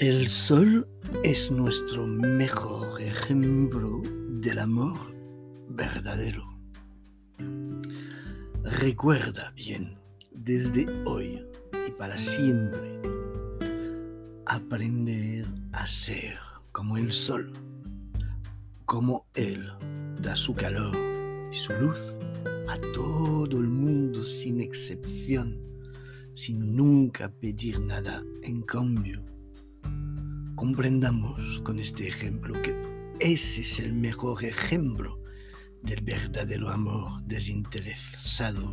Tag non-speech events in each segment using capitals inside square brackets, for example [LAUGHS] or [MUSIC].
El sol es nuestro mejor ejemplo del amor verdadero. Recuerda bien, desde hoy y para siempre, aprender a ser como el sol, como él da su calor y su luz a todo el mundo sin excepción, sin nunca pedir nada en cambio. Comprendamos con este ejemplo que ese es el mejor ejemplo del verdadero amor desinteresado,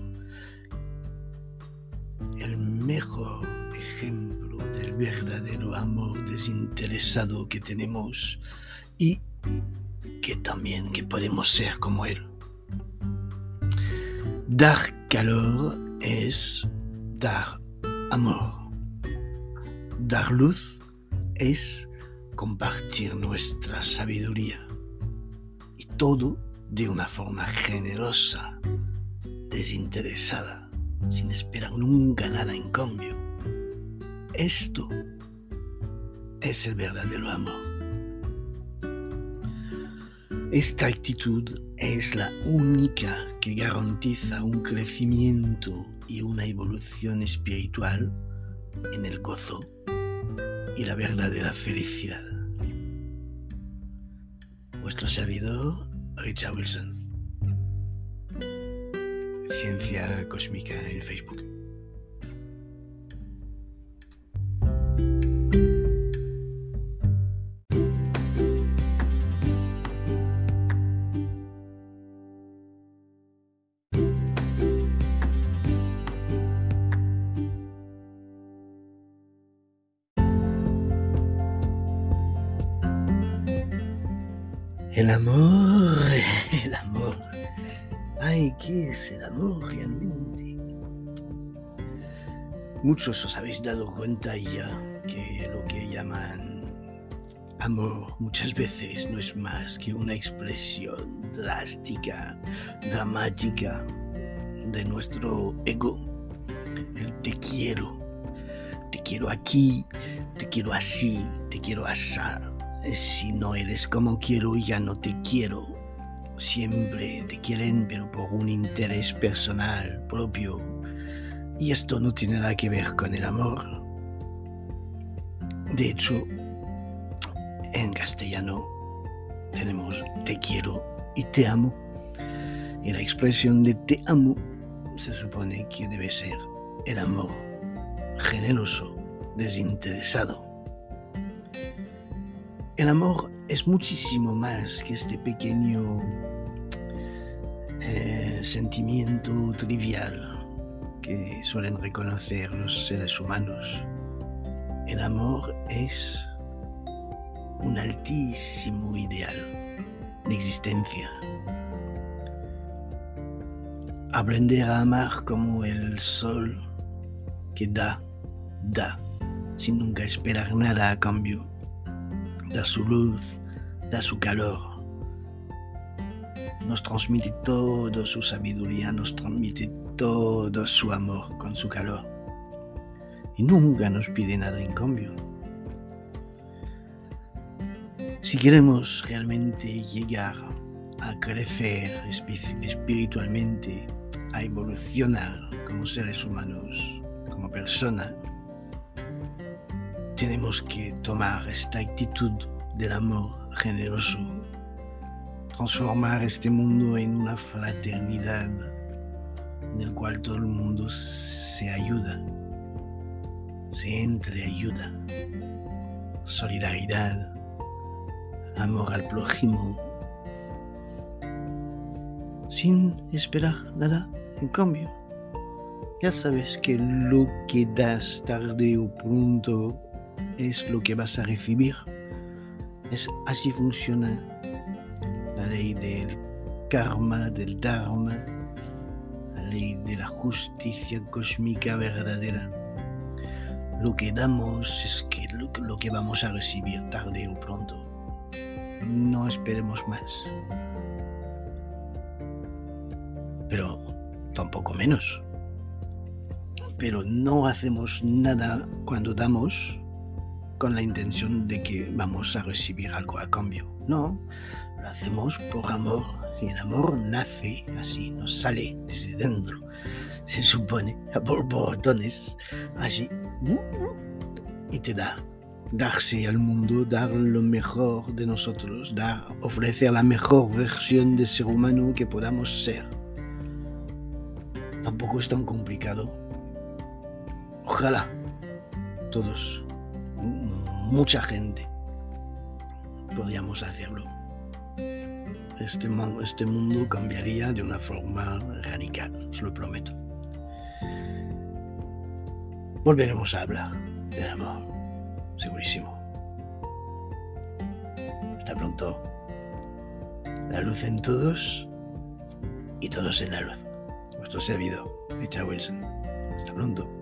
el mejor ejemplo del verdadero amor desinteresado que tenemos y que también que podemos ser como él. Dar calor es dar amor. Dar luz es compartir nuestra sabiduría. Y todo de una forma generosa, desinteresada, sin esperar nunca nada en cambio. Esto es el verdadero amor. Esta actitud es la única que garantiza un crecimiento y una evolución espiritual en el gozo y la verdadera felicidad. Vuestro servidor, Richard Wilson. Ciencia Cósmica en Facebook. El amor, [LAUGHS] el amor. Ay, ¿qué es el amor realmente? Muchos os habéis dado cuenta ya que lo que llaman amor muchas veces no es más que una expresión drástica, dramática de nuestro ego. El te quiero, te quiero aquí, te quiero así, te quiero asar si no eres como quiero, ya no te quiero. Siempre te quieren, pero por un interés personal propio. Y esto no tiene nada que ver con el amor. De hecho, en castellano tenemos te quiero y te amo. Y la expresión de te amo se supone que debe ser el amor generoso, desinteresado el amor es muchísimo más que este pequeño eh, sentimiento trivial que suelen reconocer los seres humanos. El amor es un altísimo ideal de existencia. Aprender a amar como el sol que da, da, sin nunca esperar nada a cambio da su luz, da su calor. Nos transmite toda su sabiduría, nos transmite todo su amor con su calor. Y nunca nos pide nada en cambio. Si queremos realmente llegar a crecer espiritualmente, a evolucionar como seres humanos, como personas, tenemos que tomar esta actitud del amor generoso, transformar este mundo en una fraternidad en el cual todo el mundo se ayuda, se entreayuda, solidaridad, amor al prójimo, sin esperar nada en cambio. Ya sabes que lo que das tarde o pronto es lo que vas a recibir. Es así funciona la ley del karma, del dharma, la ley de la justicia cósmica verdadera. Lo que damos es que lo, lo que vamos a recibir tarde o pronto. No esperemos más. Pero tampoco menos. Pero no hacemos nada cuando damos con la intención de que vamos a recibir algo a cambio. No, lo hacemos por amor y el amor nace así, nos sale desde dentro. Se supone, a por botones, así, y te da. Darse al mundo, dar lo mejor de nosotros, dar, ofrecer la mejor versión de ser humano que podamos ser. Tampoco es tan complicado. Ojalá todos, mucha gente, podríamos hacerlo. Este, este mundo cambiaría de una forma radical, os lo prometo. Volveremos a hablar del amor, segurísimo. Hasta pronto. La luz en todos y todos en la luz. Vuestro servidor, Richard Wilson. Hasta pronto.